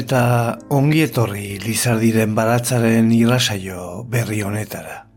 Eta ongietorri Lizardiren baratzaren irrasaio berri honetara.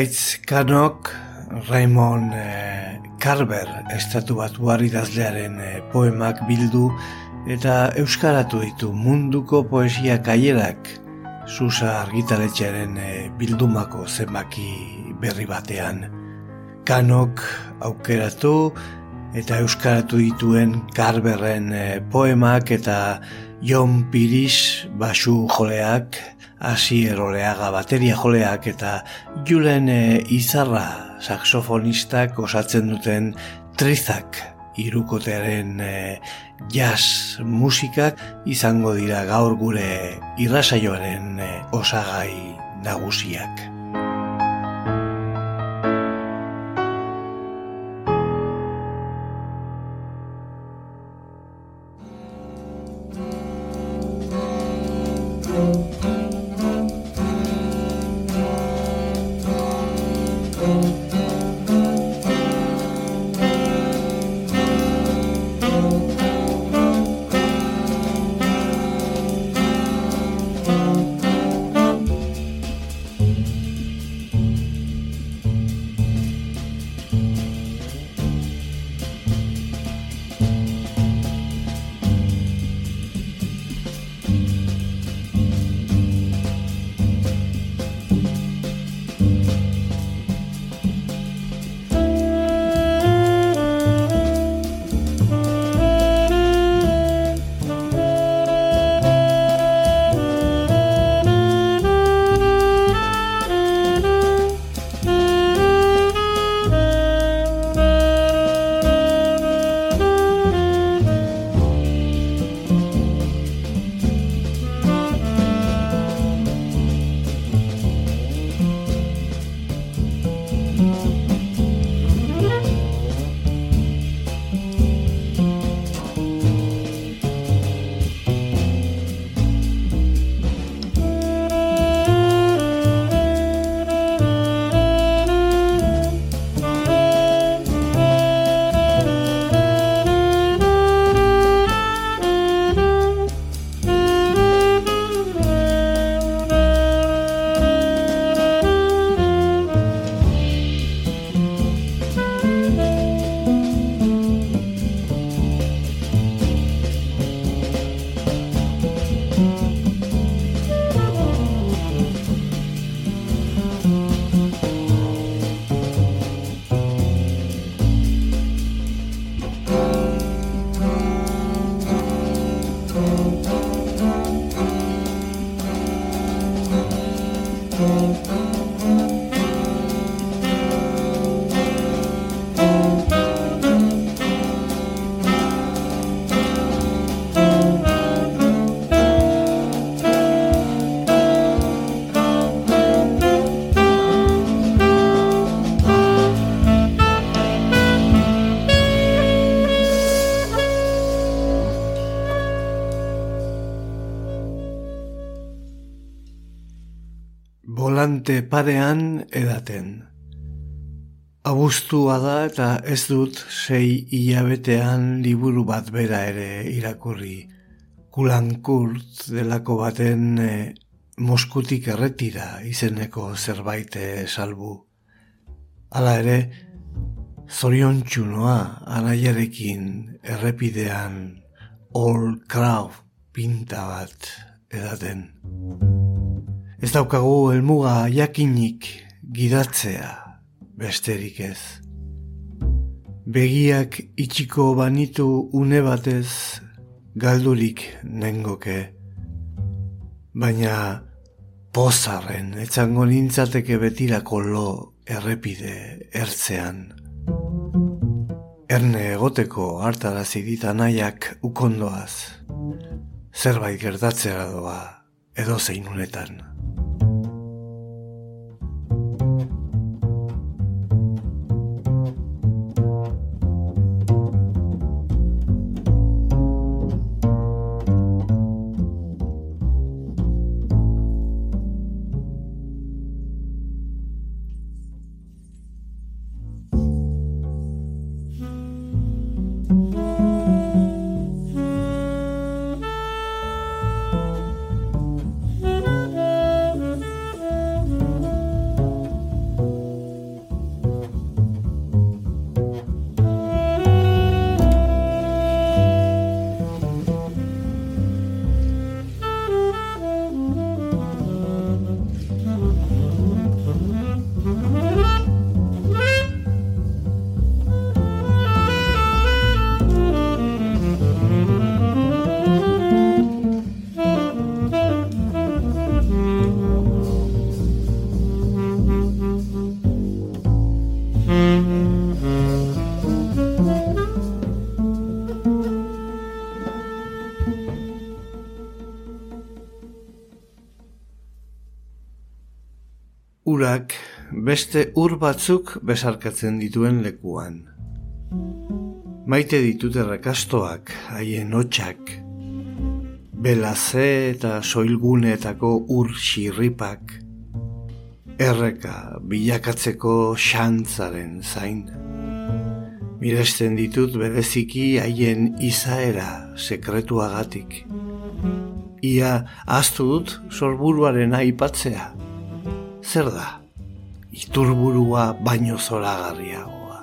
Arkaitz Kanok, Raymond eh, Carver, estatu bat idazlearen eh, poemak bildu eta euskaratu ditu munduko poesia kaierak Susa argitaletxearen eh, bildumako zenbaki berri batean. Kanok aukeratu eta euskaratu dituen Carverren poemak eta Jon Piris basu joleak hasi eroleaga bateria joleak eta julen e, izarra saxofonistak osatzen duten trizak irukotearen e, jazz musikak izango dira gaur gure irrasaioaren e, osagai nagusiak. Parean edaten. Abuztua da eta ez dut sei hilabetean liburu bat bera ere irakurri. Kulankurt delako baten e, Moskutik erretira izeneko zerbait salbu. Hala ere, zorion txunoa anaiarekin errepidean all crowd pinta bat edaten. Ez daukagu helmuga jakinik gidatzea besterik ez. Begiak itxiko banitu une batez galdurik nengoke, baina pozarren etzango nintzateke betirako lo errepide ertzean. Erne egoteko hartarazi dita nahiak ukondoaz, zerbait gertatzea doa edo zeinunetan. Urak beste ur batzuk besarkatzen dituen lekuan. Maite ditut errakastoak, haien hotxak, belaze eta soilguneetako ur xirripak, erreka bilakatzeko xantzaren zain. Miresten ditut bereziki haien izaera sekretuagatik. Ia astu dut sorburuaren aipatzea zer da? Iturburua baino zoragarriagoa.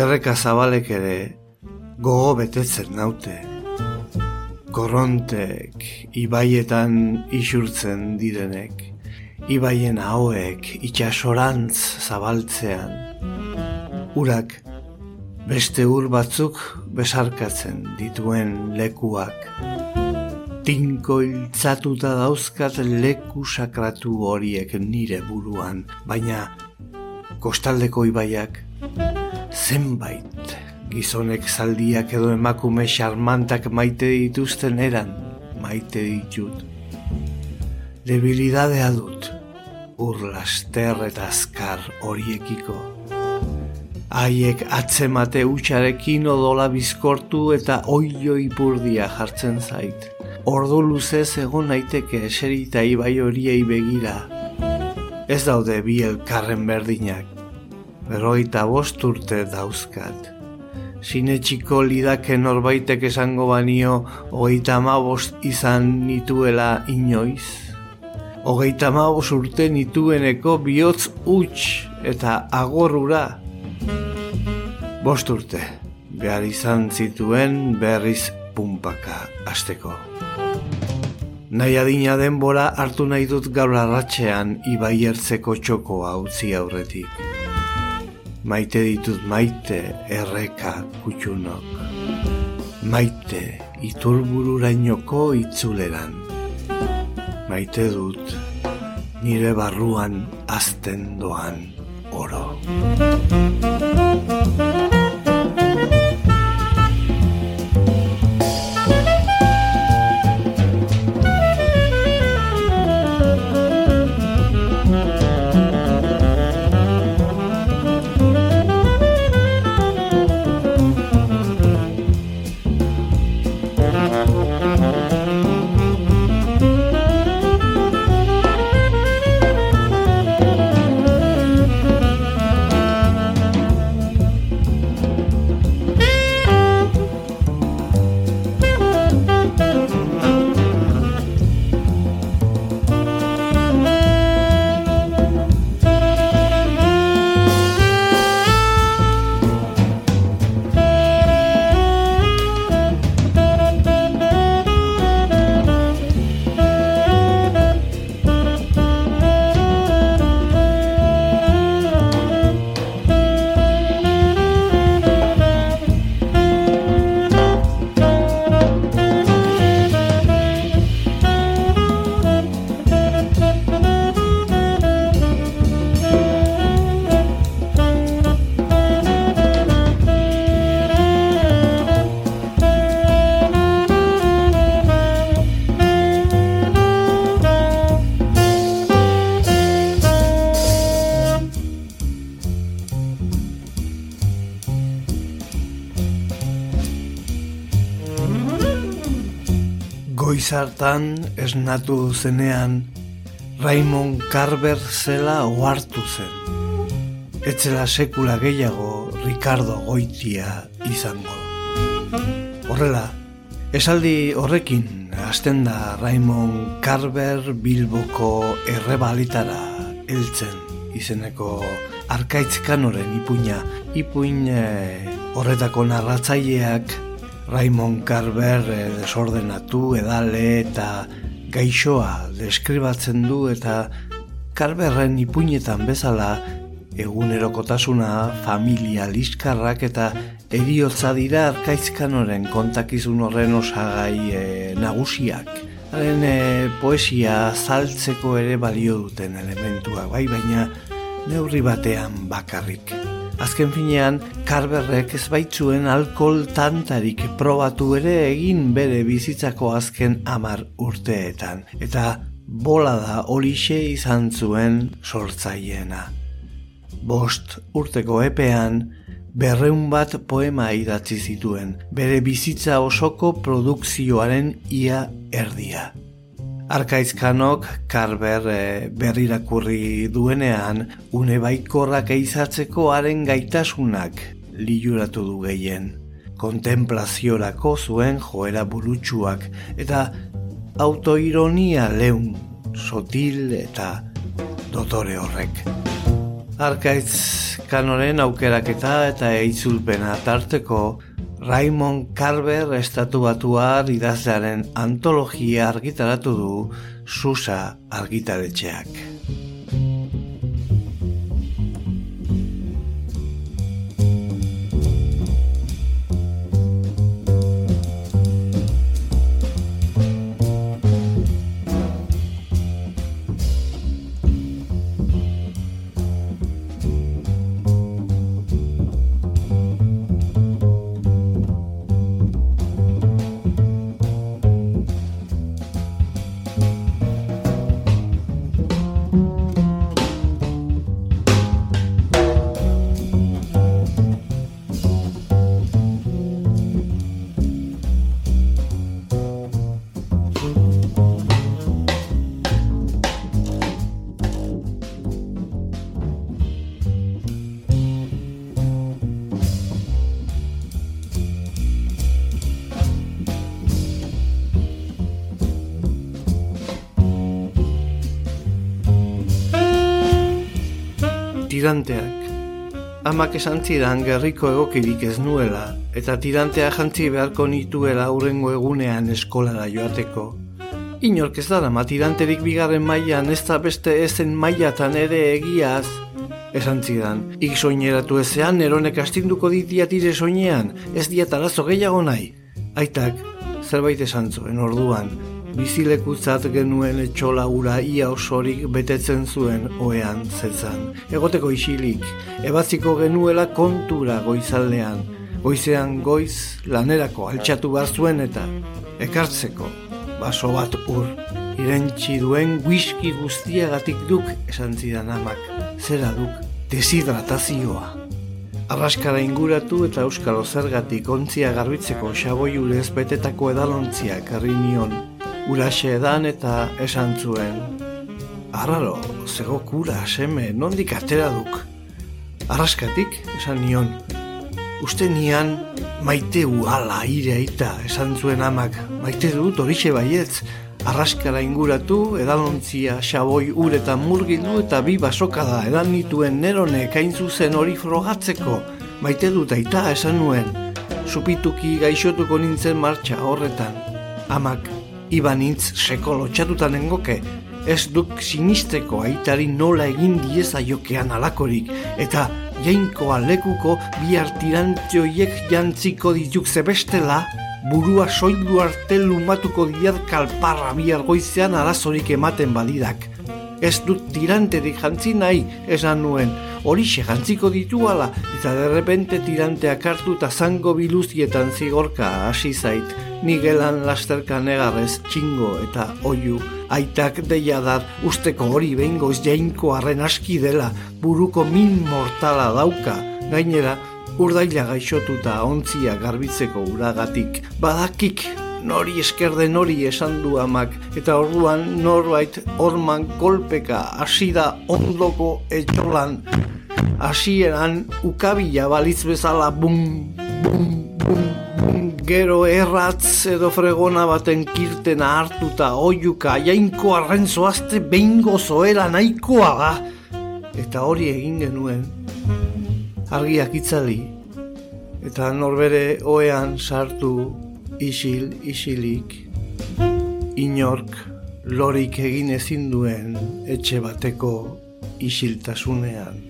Erreka zabalek ere gogo betetzen naute. Korrontek, ibaietan isurtzen direnek, ibaien hauek itxasorantz zabaltzean. Urak beste ur batzuk besarkatzen dituen lekuak tinko iltzatuta dauzkat leku sakratu horiek nire buruan, baina kostaldeko ibaiak zenbait gizonek zaldiak edo emakume xarmantak maite dituzten eran maite ditut. Debilidadea dut, urlaster eta azkar horiekiko. Haiek atzemate utxarekin odola bizkortu eta oio ipurdia jartzen zait ordu luzez egon naiteke eserita ibai horiei begira. Ez daude bi elkarren berdinak, berroita bost urte dauzkat. Sine txiko lidake norbaitek esango banio hogeita bost izan nituela inoiz. Hogeita bost urte nitueneko bihotz huts eta agorrura. Bost urte, behar izan zituen berriz pumpaka asteko. Nahi adina denbora hartu nahi dut gaur arratxean ibai ertzeko txokoa utzi aurretik. Maite ditut maite erreka kutxunok. Maite iturbururainoko itzuleran. Maite dut nire barruan azten doan oro. Goizartan esnatu zenean Raymond Carver zela ohartu zen. Etzela sekula gehiago Ricardo Goitia izango. Horrela, esaldi horrekin hasten da Raymond Carver Bilboko errebalitara heltzen izeneko arkaitz kanoren ipuina. Ipuin eh, horretako narratzaileak Raymond Carver eh, desordenatu edale eta gaixoa deskribatzen du eta Carverren ipuinetan bezala egunerokotasuna, familia liskarrak eta eriotza dira arkaizkanoren kontakizun horren osagai e, nagusiak. Haren e, poesia zaltzeko ere balio duten elementuak, bai baina neurri batean bakarrik. Azken finean, karberrek ez baitzuen alkohol tantarik probatu ere egin bere bizitzako azken amar urteetan. Eta bola da horixe izan zuen sortzaiena. Bost urteko epean, berreun bat poema idatzi zituen, bere bizitza osoko produkzioaren ia erdia. Arkaizkanok karber e, berrirakurri duenean une baikorrak eizatzeko haren gaitasunak liuratu du gehien. Kontemplaziorako zuen joera burutsuak eta autoironia leun, sotil eta dotore horrek. Arkaitz kanoren aukeraketa eta eitzulpena tarteko Raymond Carver estatu batuar idazlearen antologia argitaratu du Susa argitaretxeak. Amak esan zidan gerriko egokirik ez nuela, eta tirantea jantzi beharko nituela urrengo egunean eskolara joateko. Inork ez dara ma tiranterik bigarren mailan ez da beste ezen mailatan ere egiaz. Esan zidan, ik soineratu ezean eronek astinduko ditiatire soinean, ez diat arazo gehiago nahi. Aitak, zerbait esan zuen orduan, bizilekutzat genuen etxola ura ia osorik betetzen zuen oean zetzan. Egoteko isilik, ebatziko genuela kontura goizaldean, goizean goiz lanerako altxatu behar zuen eta ekartzeko baso bat ur. Irentxi duen whisky guztiagatik duk esan zidan amak, zera duk deshidratazioa. Arraskara inguratu eta euskalo zergatik ontzia garbitzeko xaboi urez betetako edalontziak herri nion uraxe edan eta esan zuen. Arraro, zego kura, seme, nondik atera duk. Arraskatik, esan nion. Uste nian, maite uala ire aita, esan zuen amak. Maite dut horixe baietz, arraskara inguratu, edalontzia, xaboi, uretan murgildu eta bi basokada edan nituen nerone kain zuzen hori frogatzeko. Maite dut aita, esan nuen. Supituki gaixotuko nintzen martxa horretan. Amak ibanintz seko lotxatuta nengoke, ez duk sinisteko aitari nola egin dieza jokean alakorik, eta jainkoa lekuko bi artirantioiek jantziko dituk zebestela, burua soilu arte lumatuko diat kalparra bi argoizean arazorik ematen badidak. Ez dut tiranterik jantzi nahi, esan nuen, horixe jantziko dituala, eta derrepente tiranteak hartu eta zango biluzietan zigorka hasi zait, nigelan lasterka negarrez txingo eta oiu, aitak deiadar usteko hori behingoz jainko arren aski dela, buruko min mortala dauka, gainera, urdaila gaixotuta ontzia garbitzeko uragatik, badakik nori esker den hori esan du amak, eta orduan norbait orman kolpeka hasi da ondoko etxolan, hasieran ukabila balitz bezala bum, bum, bum, gero erratz edo fregona baten kirtena hartuta oiuka jainko arren zoazte behingo zoera nahikoa da. Eta hori egin genuen, argiak itzali, eta norbere oean sartu isil isilik inork lorik egin ezin duen etxe bateko isiltasunean.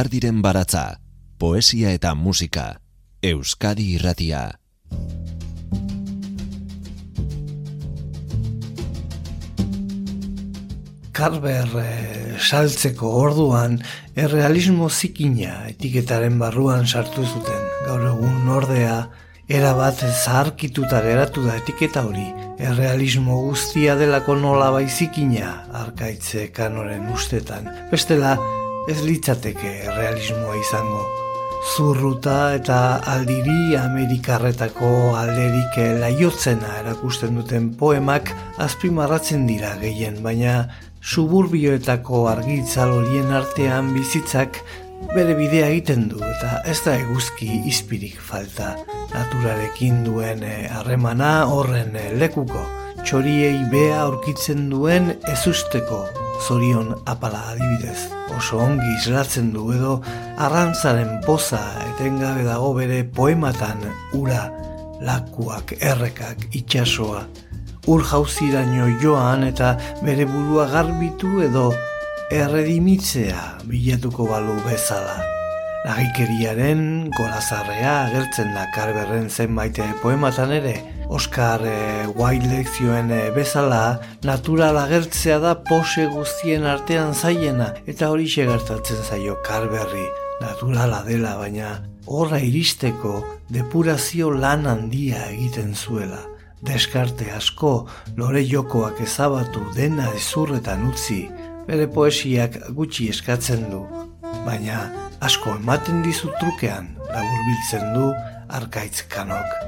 Lizardiren baratza, poesia eta musika, Euskadi irratia. Karber eh, saltzeko orduan errealismo zikina etiketaren barruan sartu zuten. Gaur egun ordea erabat zaharkituta geratu da etiketa hori. Errealismo guztia delako nola baizikina arkaitze kanoren ustetan. Bestela, ez litzateke realismoa izango. Zurruta eta aldiri Amerikarretako alderik laiotzena erakusten duten poemak azpimarratzen dira gehien, baina suburbioetako argitzal horien artean bizitzak bere bidea egiten du eta ez da eguzki izpirik falta naturarekin duen harremana horren lekuko txoriei bea aurkitzen duen ezusteko zorion apala adibidez. Oso ongi islatzen du edo arrantzaren poza etengabe dago bere poematan ura, lakuak, errekak, itxasoa. Ur jauziraino joan eta bere burua garbitu edo erredimitzea bilatuko balu bezala. Lagikeriaren golazarrea agertzen da karberren zenbait poematan ere, Oscar e, Wilde zioen e, bezala, natural agertzea da pose guztien artean zaiena, eta hori gertatzen zaio karberri, naturala dela, baina horra iristeko depurazio lan handia egiten zuela. Deskarte asko, lore jokoak ezabatu dena ezurretan utzi, bere poesiak gutxi eskatzen du, baina asko ematen dizu trukean, laburbiltzen du arkaitz kanok.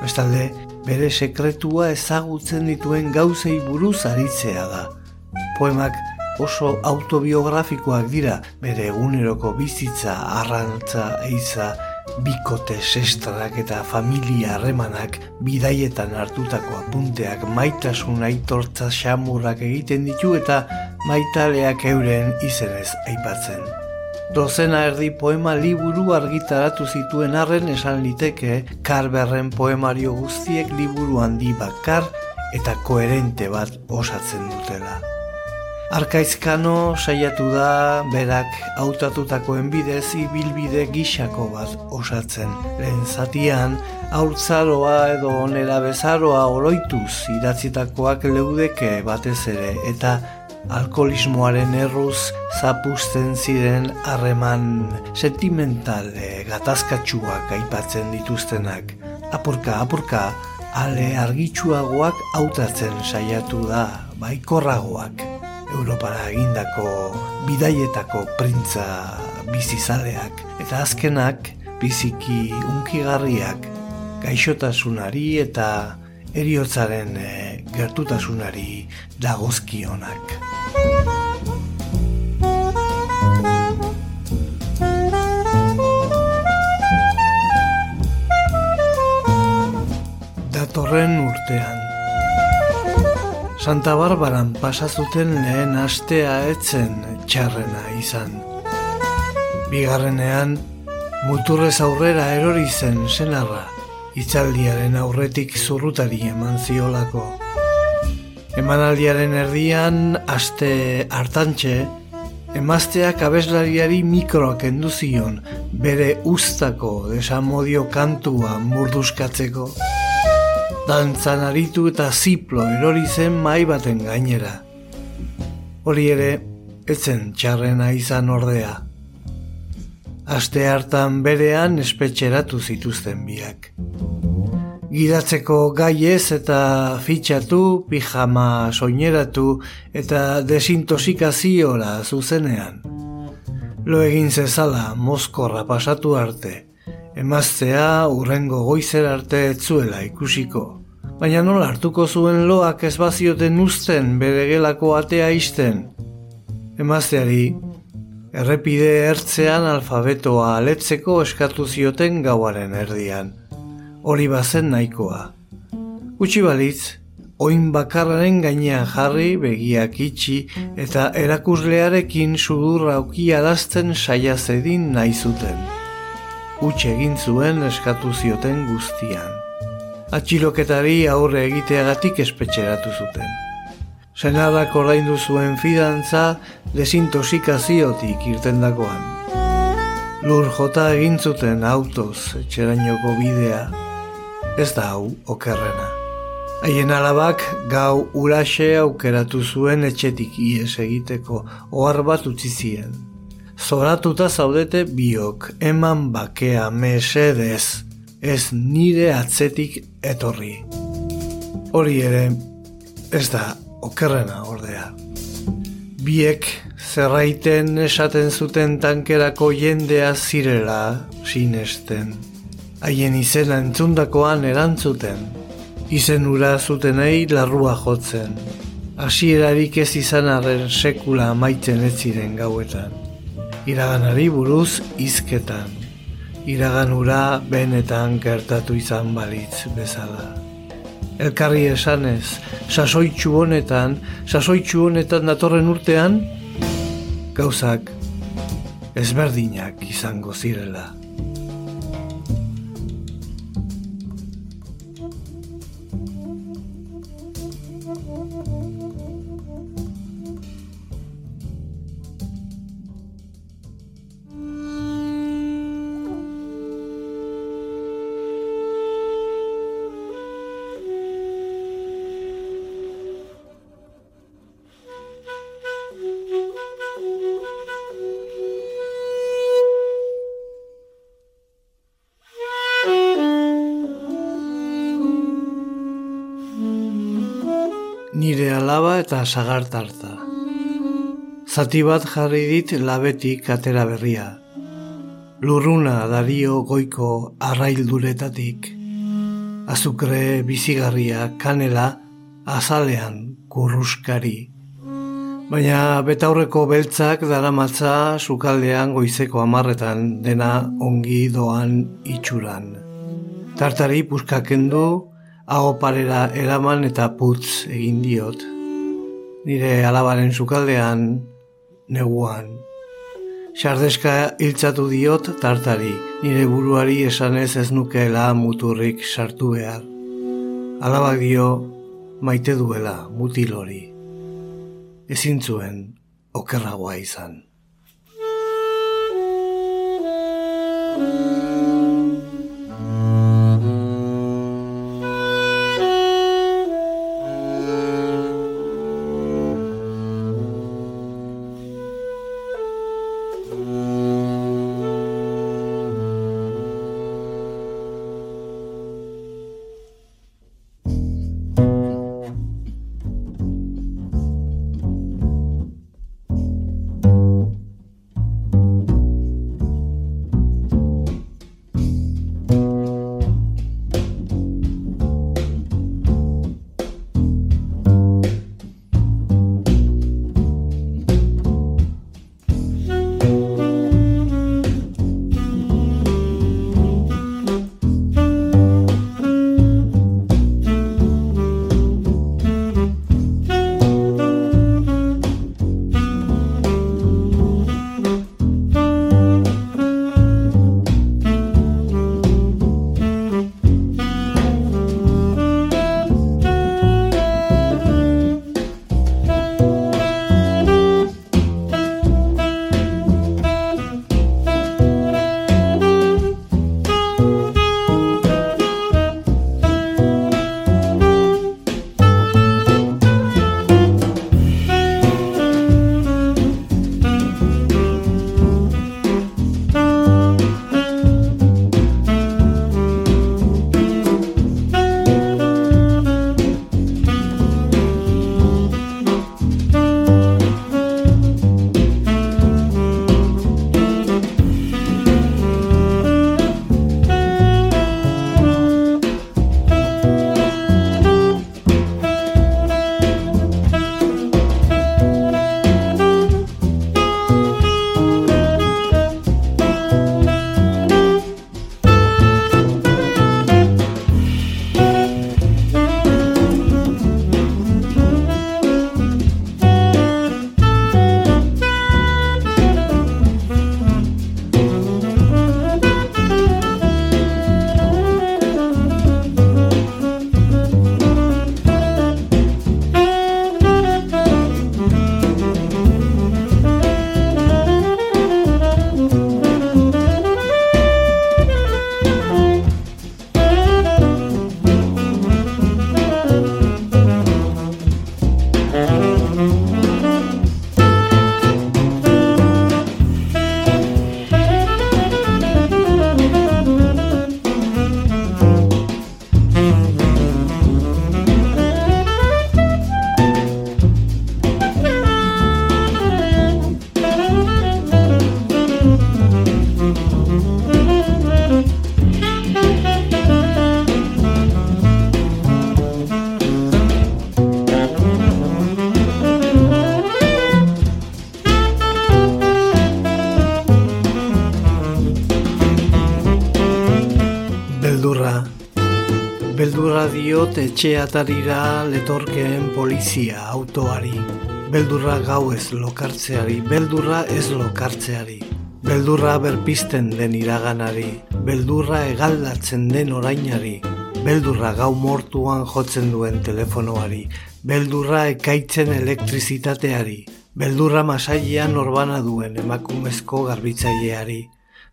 Bestalde, bere sekretua ezagutzen dituen gauzei buruz aritzea da. Poemak oso autobiografikoak dira, bere eguneroko bizitza, arrantza, eiza, bikote sestrak eta familia harremanak bidaietan hartutako apunteak maitasun aitortza xamurrak egiten ditu eta maitaleak euren izenez aipatzen. Dozena erdi poema liburu argitaratu zituen arren esan liteke karberren poemario guztiek liburu handi bakar eta koherente bat osatzen dutela. Arkaizkano saiatu da berak hautatutakoen bidez ibilbide gixako bat osatzen. Lehen zatian, aurtzaroa edo onera bezaroa oroituz idatzitakoak leudeke batez ere eta alkoholismoaren erruz zapusten ziren harreman sentimental gatazkatsuak aipatzen dituztenak. Apurka, apurka, ale argitsuagoak hautatzen saiatu da, baikorragoak. Europara egindako bidaietako printza bizizaleak eta azkenak biziki unkigarriak gaixotasunari eta eriotzaren e, gertutasunari dagozkionak. Datorren urtean Santa Barbaran pasazuten lehen astea etzen txarrena izan. Bigarrenean, muturrez aurrera erori zen senarra itzaldiaren aurretik zurrutari eman ziolako. Emanaldiaren erdian, aste hartantxe, emazteak abeslariari mikroak enduzion bere ustako desamodio kantua murduskatzeko. Dantzan aritu eta ziplo erori zen mai baten gainera. Hori ere, etzen txarrena izan ordea. Aste hartan berean espetxeratu zituzten biak gidatzeko gaiez eta fitxatu, pijama soineratu eta desintosikaziora zuzenean. Lo egin zezala mozkorra pasatu arte, emaztea urrengo goizer arte etzuela ikusiko. Baina nola hartuko zuen loak ez bazioten usten bere gelako atea isten. Emazteari, errepide ertzean alfabetoa aletzeko eskatu zioten gauaren erdian hori bazen nahikoa. Utsi balitz, oin bakarraren gainean jarri, begiak itxi eta erakuslearekin sudurra aukia dazten saia zedin nahi zuten. Utsi egin zuen eskatu zioten guztian. Atxiloketari aurre egiteagatik espetxeratu zuten. Senadak ordaindu zuen fidantza desintosikaziotik irtendakoan. Lur jota egin zuten autoz etxerainoko bidea, ez da hau okerrena. Haien alabak gau uraxe aukeratu zuen etxetik ies egiteko ohar bat utzi zien. Zoratuta zaudete biok, eman bakea mesedez, ez nire atzetik etorri. Hori ere, ez da okerrena ordea. Biek zerraiten esaten zuten tankerako jendea zirela sinesten haien izena entzundakoan erantzuten, izen ura zutenei larrua jotzen, hasierarik ez izan arren sekula amaitzen ez ziren gauetan. Iraganari buruz izketan, iragan ura benetan gertatu izan balitz bezala. Elkarri esanez, sasoitxu honetan, sasoitxu honetan datorren urtean, gauzak ezberdinak izango zirela. Eta sagartarta. Zati bat jarri dit labetik atera berria. Lurruna dario goiko arrailduretatik. Azukre bizigarria kanela azalean kurruskari. Baina betaurreko beltzak daramatza sukaldean goizeko amarretan dena ongi doan itxuran. Tartari puskakendu hau parera eraman eta putz egin diot. Nire alabaren sukaldean, neguan. Sardeska hiltzatu diot tartari, nire buruari esanez ez nukeela muturrik sartu behar. Alabak dio maite duela mutilori. Ezin zuen okerragoa izan. Diot etxeatarira letorkeen polizia autoari. Beldurra gau ez lokartzeari, beldurra ez lokartzeari. Beldurra berpisten den iraganari, beldurra egaldatzen den orainari, beldurra gau mortuan jotzen duen telefonoari, beldurra ekaitzen elektrizitateari, beldurra masailean orbana duen emakumezko garbitzaileari,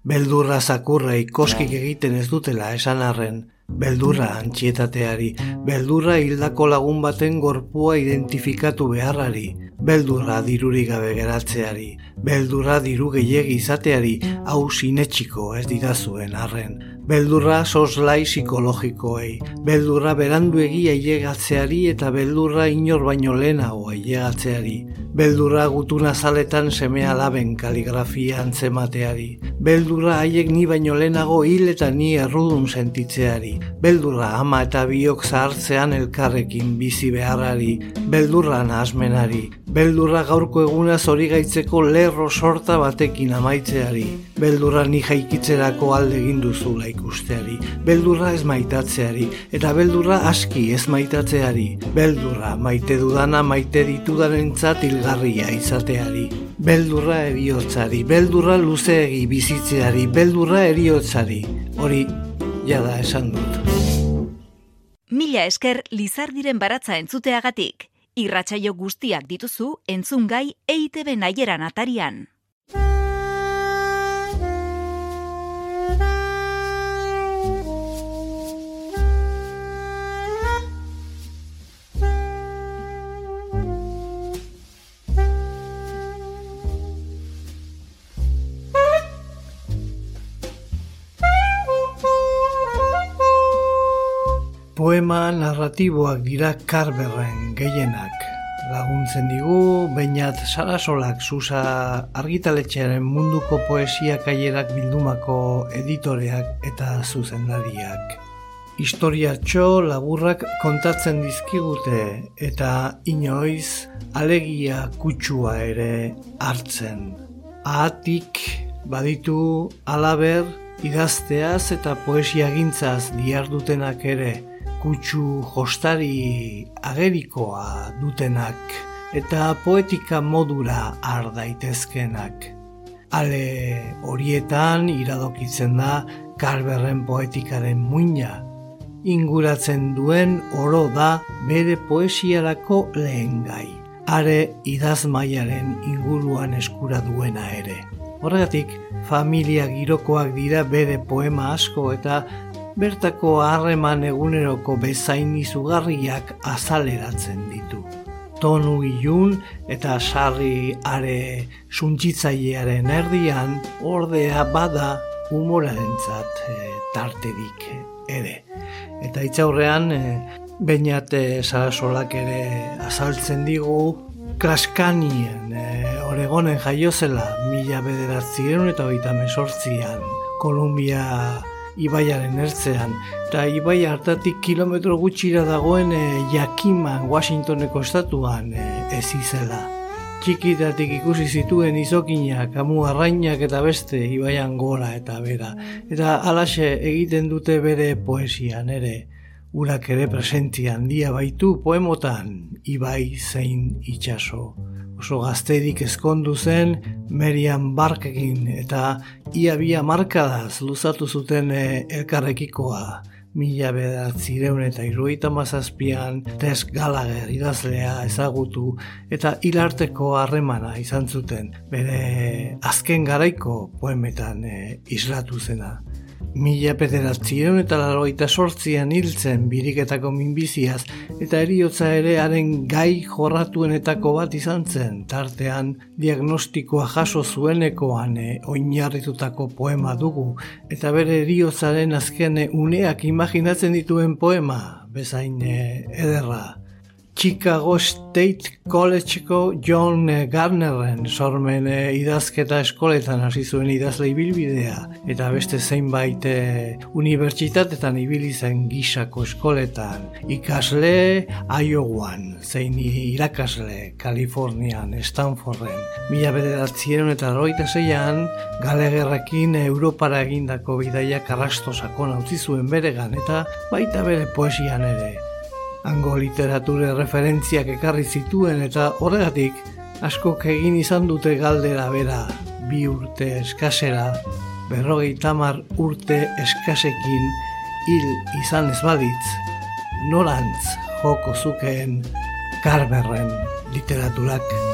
beldurra zakurra ikoskik egiten ez dutela esan arren, beldurra antxietateari, beldurra hildako lagun baten gorpua identifikatu beharrari, beldurra diruri gabe geratzeari, beldurra diru gehiegi izateari, hau sinetxiko ez didazuen arren, beldurra soslai psikologikoei, beldurra berandu egia ailegatzeari eta beldurra inor baino lehenago ailegatzeari, beldurra gutuna zaletan semea laben kaligrafia antzemateari, beldurra haiek ni baino lehenago hil eta ni errudun sentitzeari, beldurra ama eta biok zahartzean elkarrekin bizi beharrari, beldurra nahazmenari, beldurra gaurko eguna zori gaitzeko lerro sorta batekin amaitzeari, beldurra ni jaikitzerako alde ginduzula ikusteari, beldurra ez maitatzeari, eta beldurra aski ez maitatzeari, beldurra maite dudana maite ditudaren ilgarria beldurgarria izateari, beldurra eriotzari, beldurra luzeegi bizitzeari, beldurra eriotzari, hori jada esan dut. Mila esker lizardiren baratza entzuteagatik, irratsaio guztiak dituzu entzungai EITB naieran atarian. Poema narratiboak dira karberren gehienak. Laguntzen digu, bainat sarasolak susa argitaletxearen munduko poesia kaierak bildumako editoreak eta zuzendariak. Historiatxo laburrak kontatzen dizkigute eta inoiz alegia kutsua ere hartzen. Ahatik baditu alaber idazteaz eta poesia gintzaz diardutenak ere kutsu jostari agerikoa dutenak eta poetika modura har daitezkenak. Ale horietan iradokitzen da Karberren poetikaren muina, inguratzen duen oro da bere poesiarako lehen gai, are idazmaiaren inguruan eskura duena ere. Horregatik, familia girokoak dira bere poema asko eta bertako harreman eguneroko bezain izugarriak azaleratzen ditu. Tonu ilun eta sarri are suntzitzailearen erdian ordea bada humorarentzat e, tarterik ere. Eta itzaurrean e, bainat e, sarasolak ere azaltzen digu klaskanien e, oregonen jaiozela mila bederatzien eta oita mesortzian Kolumbia ibaiaren ertzean. Eta ibai hartatik kilometro gutxira dagoen e, Jakima Washingtoneko estatuan e, ez izela. Txikitatik ikusi zituen izokinak, amu arrainak eta beste ibaian gora eta bera. Eta alaxe egiten dute bere poesian ere. Urak ere presentian dia baitu poemotan, ibai zein itxaso oso gazterik ezkondu zen Merian Barkekin eta ia bia markadaz luzatu zuten e, elkarrekikoa. Mila bedatzireun eta iruita mazazpian Tess Gallagher idazlea ezagutu eta hilarteko harremana izan zuten bere azken garaiko poemetan e, islatu zena. Mila pederatzen eta laroita sortzian hiltzen biriketako minbiziaz eta eriotza ere haren gai jorratuenetako bat izan zen, tartean diagnostikoa jaso zuenekoan e, oinarritutako poema dugu eta bere eriotzaren azkene uneak imaginatzen dituen poema, bezain e, ederra. Chicago State Collegeko John Garneren sormen eh, idazketa eskoletan hasi zuen idazle ibilbidea. Eta beste zeinbait eh, unibertsitatetan ibili zen gisako eskoletan. Ikasle Iowan zein irakasle Kalifornian Stanforden. Mila bederatzieron eta roita zeian galegerrekin Europara egindako bidaia karrasto sakon utzi zuen beregan eta baita bere poesian ere hango literature referentziak ekarri zituen eta horregatik asko egin izan dute galdera bera bi urte eskasera berrogei tamar urte eskasekin hil izan ez balitz norantz joko zukeen karberren literaturak.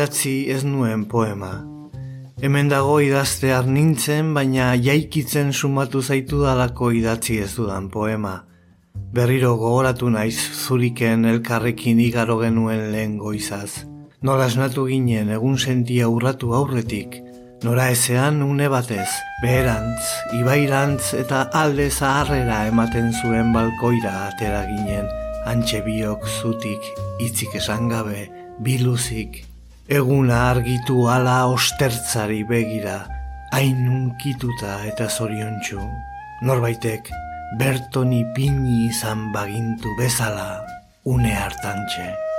Idatzi ez nuen poema. Hemen dago idaztear nintzen, baina jaikitzen sumatu zaitu dalako idatzi ez dudan poema. Berriro gogoratu naiz zuriken elkarrekin igaro genuen lehen goizaz. Nola esnatu ginen egun sentia urratu aurretik, nora ezean une batez, beherantz, ibairantz eta alde zaharrera ematen zuen balkoira atera ginen, antxe biok zutik, itzik esan gabe, biluzik, Eguna argitu ala ostertzari begira, hain unkituta eta zoriontsu. Norbaitek, bertoni pini izan bagintu bezala, une hartantxe.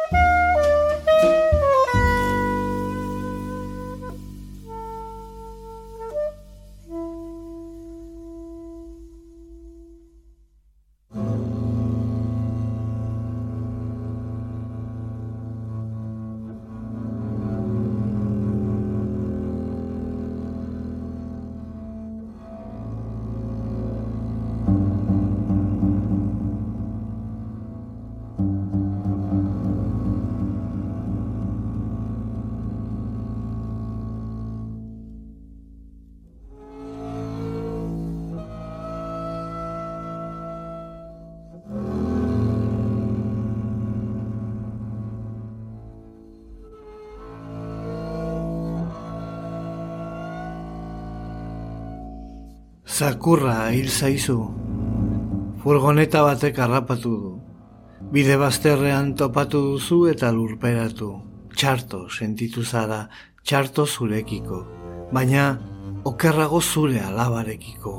Zakurra hil zaizu. Furgoneta batek harrapatu du. Bide bazterrean topatu duzu eta lurperatu. Txarto sentitu zara, txarto zurekiko. Baina okerrago zure alabarekiko.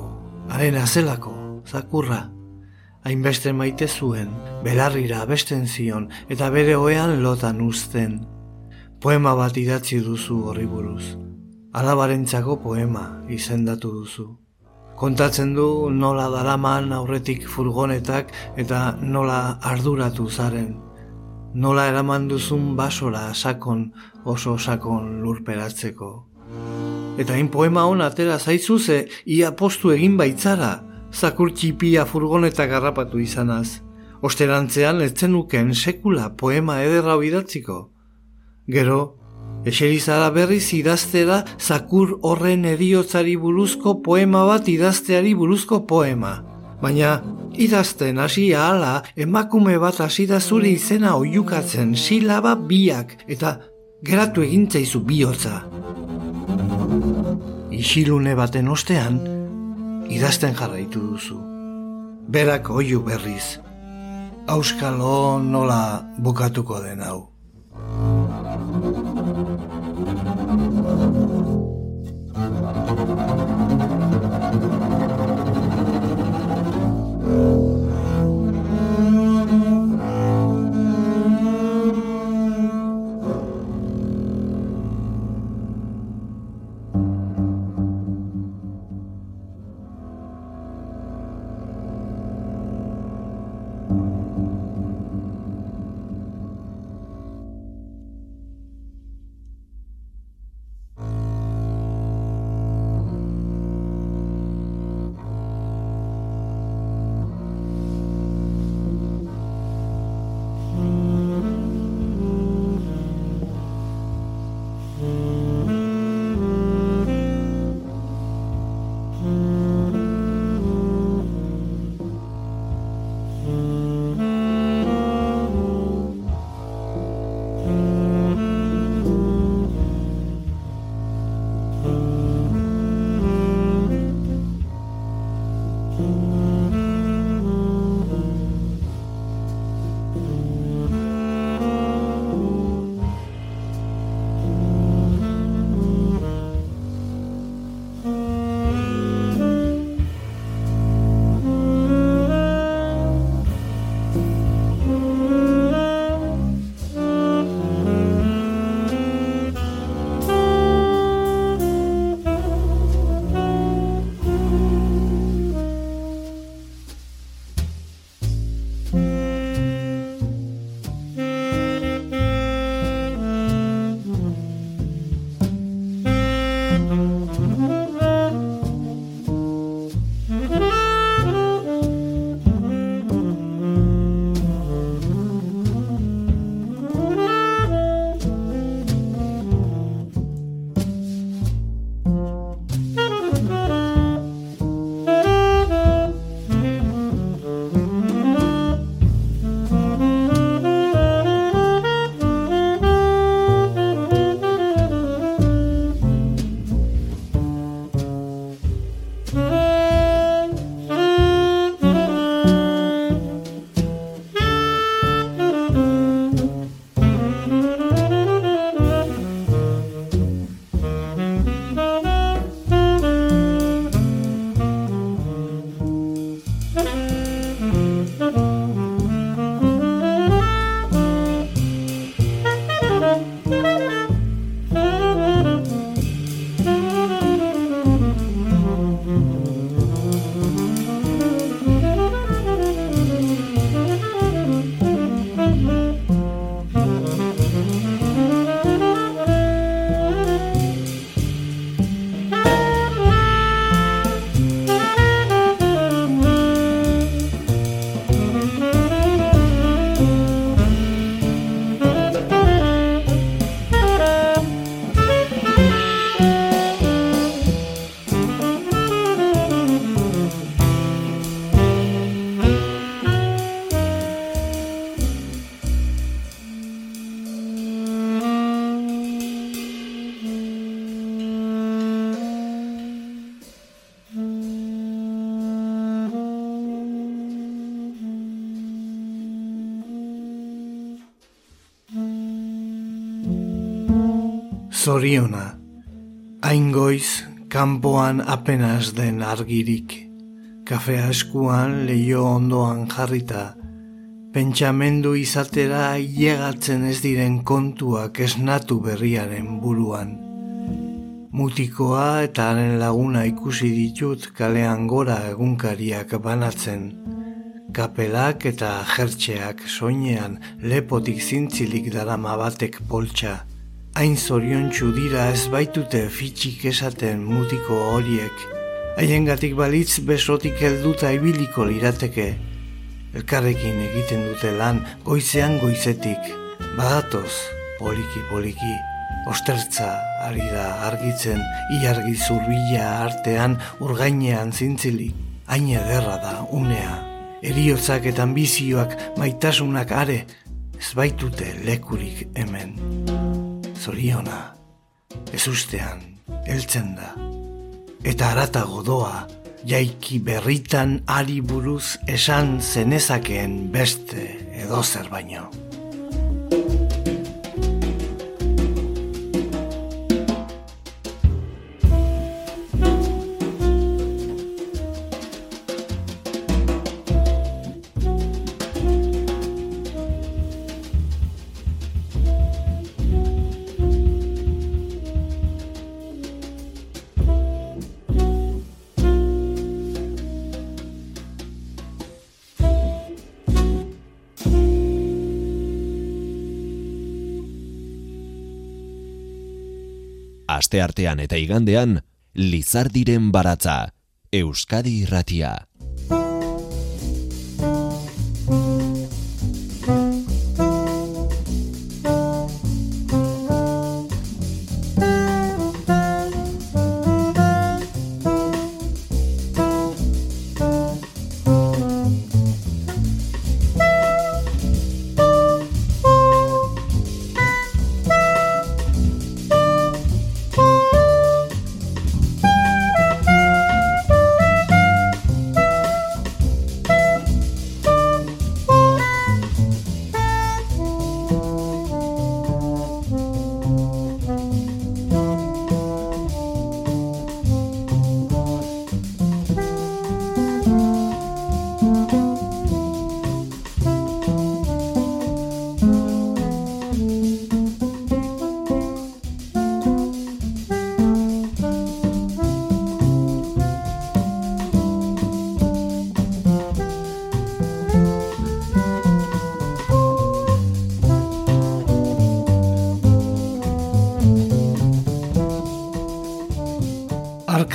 Haren azelako, zakurra. Hainbeste maite zuen, belarrira besten zion eta bere oean lotan uzten. Poema bat idatzi duzu horri buruz. Alabarentzako poema izendatu duzu. Kontatzen du nola daraman aurretik furgonetak eta nola arduratu zaren. Nola eraman duzun basora sakon oso sakon lurperatzeko. Eta hain poema hon atera zaizu ze ia postu egin baitzara, zakur txipia furgonetak garrapatu izanaz. Osterantzean letzenuken sekula poema ederra idatziko. Gero, Eserizara berriz idaztera zakur horren eriotzari buruzko poema bat idazteari buruzko poema. Baina idazten hasi ahala emakume bat hasi da zure izena oiukatzen silaba biak eta geratu egintzaizu bihotza. Isilune baten ostean idazten jarraitu duzu. Berak oiu berriz. Auskalo nola bukatuko den hau. Zoriona, aingoiz kanpoan apenas den argirik, kafea eskuan leio ondoan jarrita, pentsamendu izatera iegatzen ez diren kontuak esnatu berriaren buruan. Mutikoa eta haren laguna ikusi ditut kalean gora egunkariak banatzen, kapelak eta jertxeak soinean lepotik zintzilik darama batek poltsa, hain zorion dira ez baitute fitxik esaten mutiko horiek. Haien gatik balitz besotik helduta ibiliko lirateke. Elkarrekin egiten dute lan goizean goizetik. Badatoz, poliki poliki. Ostertza ari da argitzen iargi zurbila artean urgainean zintzilik. Hain ederra da unea. Eriotzak eta ambizioak maitasunak are ez baitute lekurik hemen. Zoriona, ez ustean, eltzen da. Eta aratago doa, jaiki berritan ari buruz esan zenezakeen beste edo zer baino. Asteartean eta igandean, Lizardiren baratza, Euskadi irratia.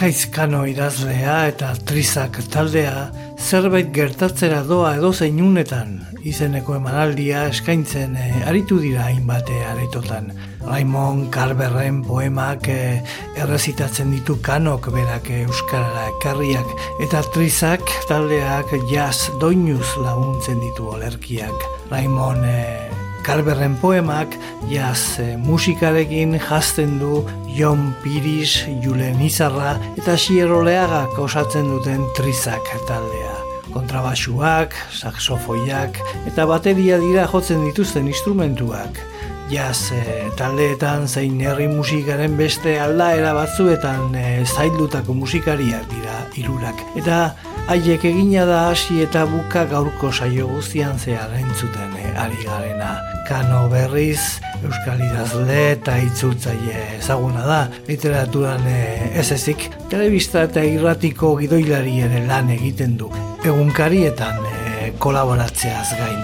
Arkaizkano idazlea eta trizak taldea zerbait gertatzera doa edo zeinunetan izeneko emanaldia eskaintzen e, aritu dira hainbate aretotan. Raimon Carberren poemak e, errezitatzen ditu kanok berak Euskarara ekarriak eta trizak taldeak jazz doinuz laguntzen ditu olerkiak. Raimon e, Carberren poemak jaz e, musikarekin jazten du Jon Piris, Julen Izarra eta Xieroleagak osatzen duten trizak taldea. Kontrabasuak, saxofoiak eta bateria dira jotzen dituzten instrumentuak. Jaz e, taldeetan zein herri musikaren beste aldaera batzuetan e, zaildutako musikariak dira irurak. Eta haiek egina da hasi eta buka gaurko saio guztian zehar entzuten ari garena. Kano berriz, Euskal Idazle eta itzultzaile ezaguna da, literaturan eh, ez ezik, telebista eta irratiko gidoilari ere lan egiten du, egunkarietan e, kolaboratzeaz gain.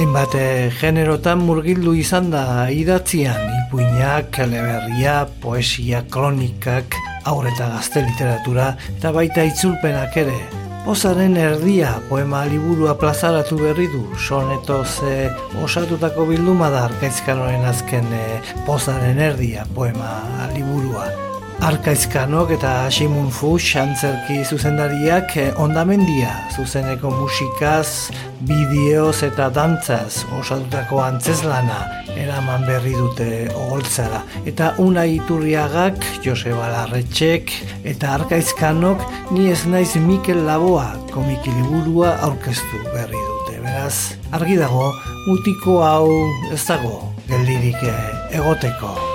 Hainbat e, generotan murgildu izan da idatzian, ipuinak, eleberria, poesia, kronikak, aurreta gazte literatura, eta baita itzulpenak ere, Pozaren erdia poema liburua plazaratu berri du, sonetoz e, osatutako bilduma da arkaizkanoren azken e, pozaren erdia poema liburua. Arkaizkanok eta Simun Fuchs antzerki zuzendariak eh, ondamendia zuzeneko musikaz, bideoz eta dantzaz osatutako antzeslana eraman berri dute ogoltzara. Eta una iturriagak, Joseba Larretxek eta Arkaizkanok ni ez naiz Mikel Laboa komikiliburua aurkeztu berri dute. Beraz, argi dago, mutiko hau ez dago geldirik eh, egoteko.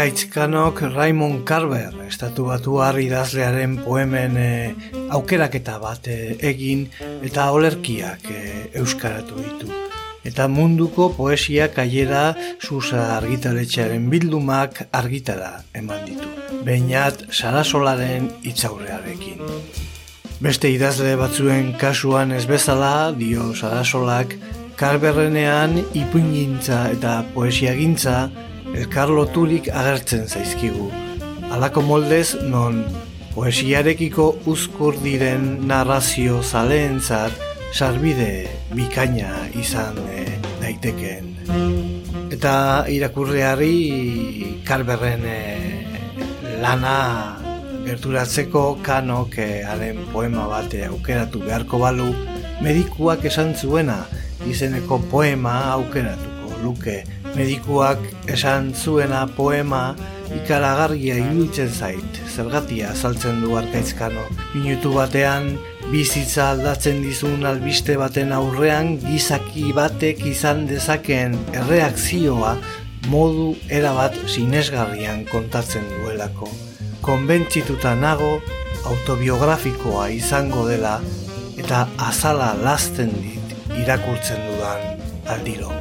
Arkaitzkanok Raymond Carver, estatu batu idazlearen poemen e, aukeraketa bat e, egin eta olerkiak e, euskaratu ditu. Eta munduko poesia kaiera susa argitaletxearen bildumak argitara eman ditu. Beinat sarasolaren itzaurrearekin. Beste idazle batzuen kasuan ez bezala, dio sarasolak, Carverrenean ipuingintza eta poesiagintza elkar loturik agertzen zaizkigu. Halako moldez non poesiarekiko uzkur diren narrazio zaleentzat sarbide bikaina izan e, daitekeen. Eta irakurreari karberren e, lana gerturatzeko kanok e, haren poema bate aukeratu beharko balu medikuak esan zuena izeneko poema aukeratuko luke Medikuak esan zuena poema ikaragarria iruditzen zait, zergatia azaltzen du arkaizkano. Minutu batean, bizitza aldatzen dizun albiste baten aurrean gizaki batek izan dezakeen erreakzioa modu erabat sinesgarrian kontatzen duelako. Konbentzituta nago autobiografikoa izango dela eta azala lasten dit irakurtzen dudan aldiro.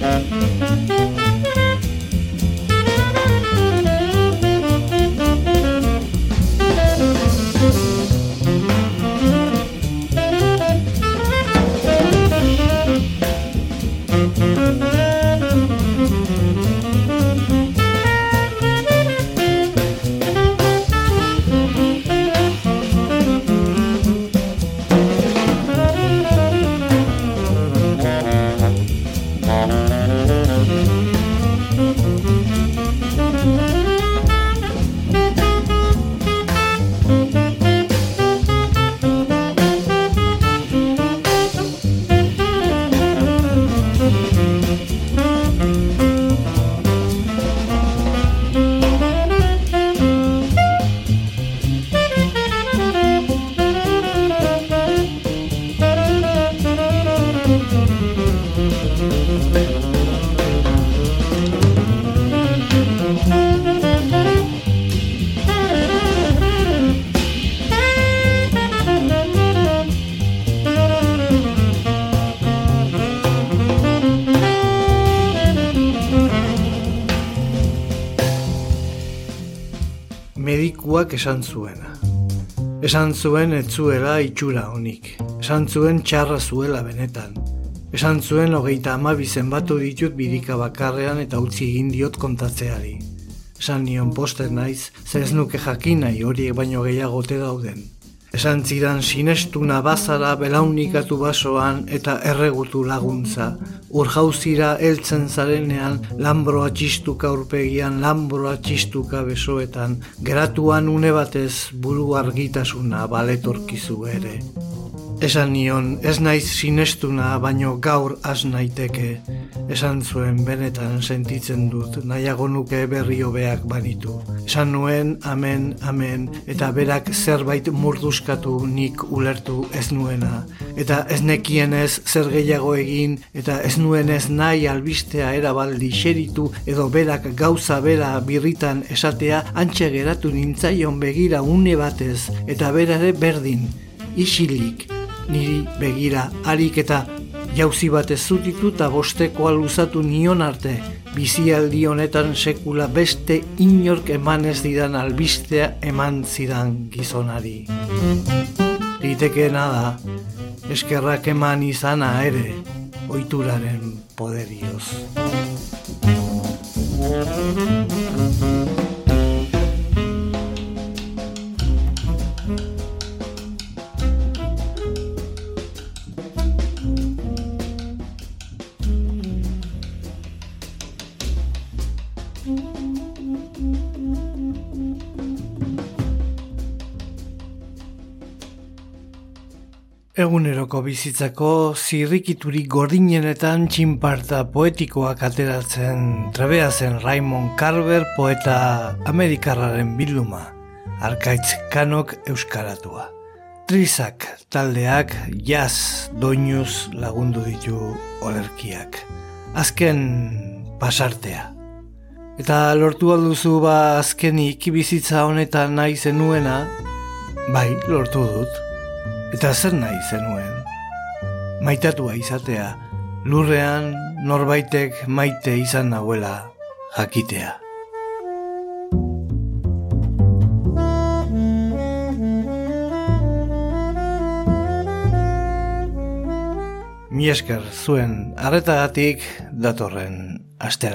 Thank you. Medikuak esan zuena. Esan zuen etzuela itxura honik. Esan zuen txarra zuela benetan. Esan zuen hogeita ama zenbatu ditut bidika bakarrean eta utzi egin diot kontatzeari. Esan nion poster naiz, zer ez nuke jakinai horiek baino gehiago te dauden. Esan zidan sinestuna bazara belaunikatu basoan eta erregutu laguntza. Urjauzira heltzen zarenean lambroa txistuka urpegian, lambroa txistuka besoetan. Geratuan une batez buru argitasuna baletorkizu ere. Esan nion, ez naiz sinestuna, baino gaur az naiteke. Esan zuen benetan sentitzen dut, nahiago nuke berri hobeak banitu. Esan nuen, amen, amen, eta berak zerbait murduskatu nik ulertu ez nuena. Eta ez nekien ez zer gehiago egin, eta ez nuen ez nahi albistea erabaldi xeritu, edo berak gauza bera birritan esatea, antxe geratu nintzaion begira une batez, eta berare berdin, isilik, niri begira harik eta jauzi bat ez zutitu eta bostekoa luzatu nion arte bizialdi honetan sekula beste inork eman ez didan albistea eman zidan gizonari. Litekeena da, eskerrak eman izana ere, oituraren poderioz. Eguneroko bizitzako zirrikiturik gordinenetan txinparta poetikoak ateratzen trebea zen Raymond Carver poeta amerikarraren bilduma, arkaitz kanok euskaratua. Trizak taldeak jaz doinuz lagundu ditu olerkiak. Azken pasartea. Eta lortu alduzu ba azkenik bizitza honetan nahi zenuena, bai, lortu dut. Eta zer nahi zenuen? Maitatua izatea, lurrean norbaitek maite izan nahuela jakitea. Mi esker zuen arretagatik datorren aster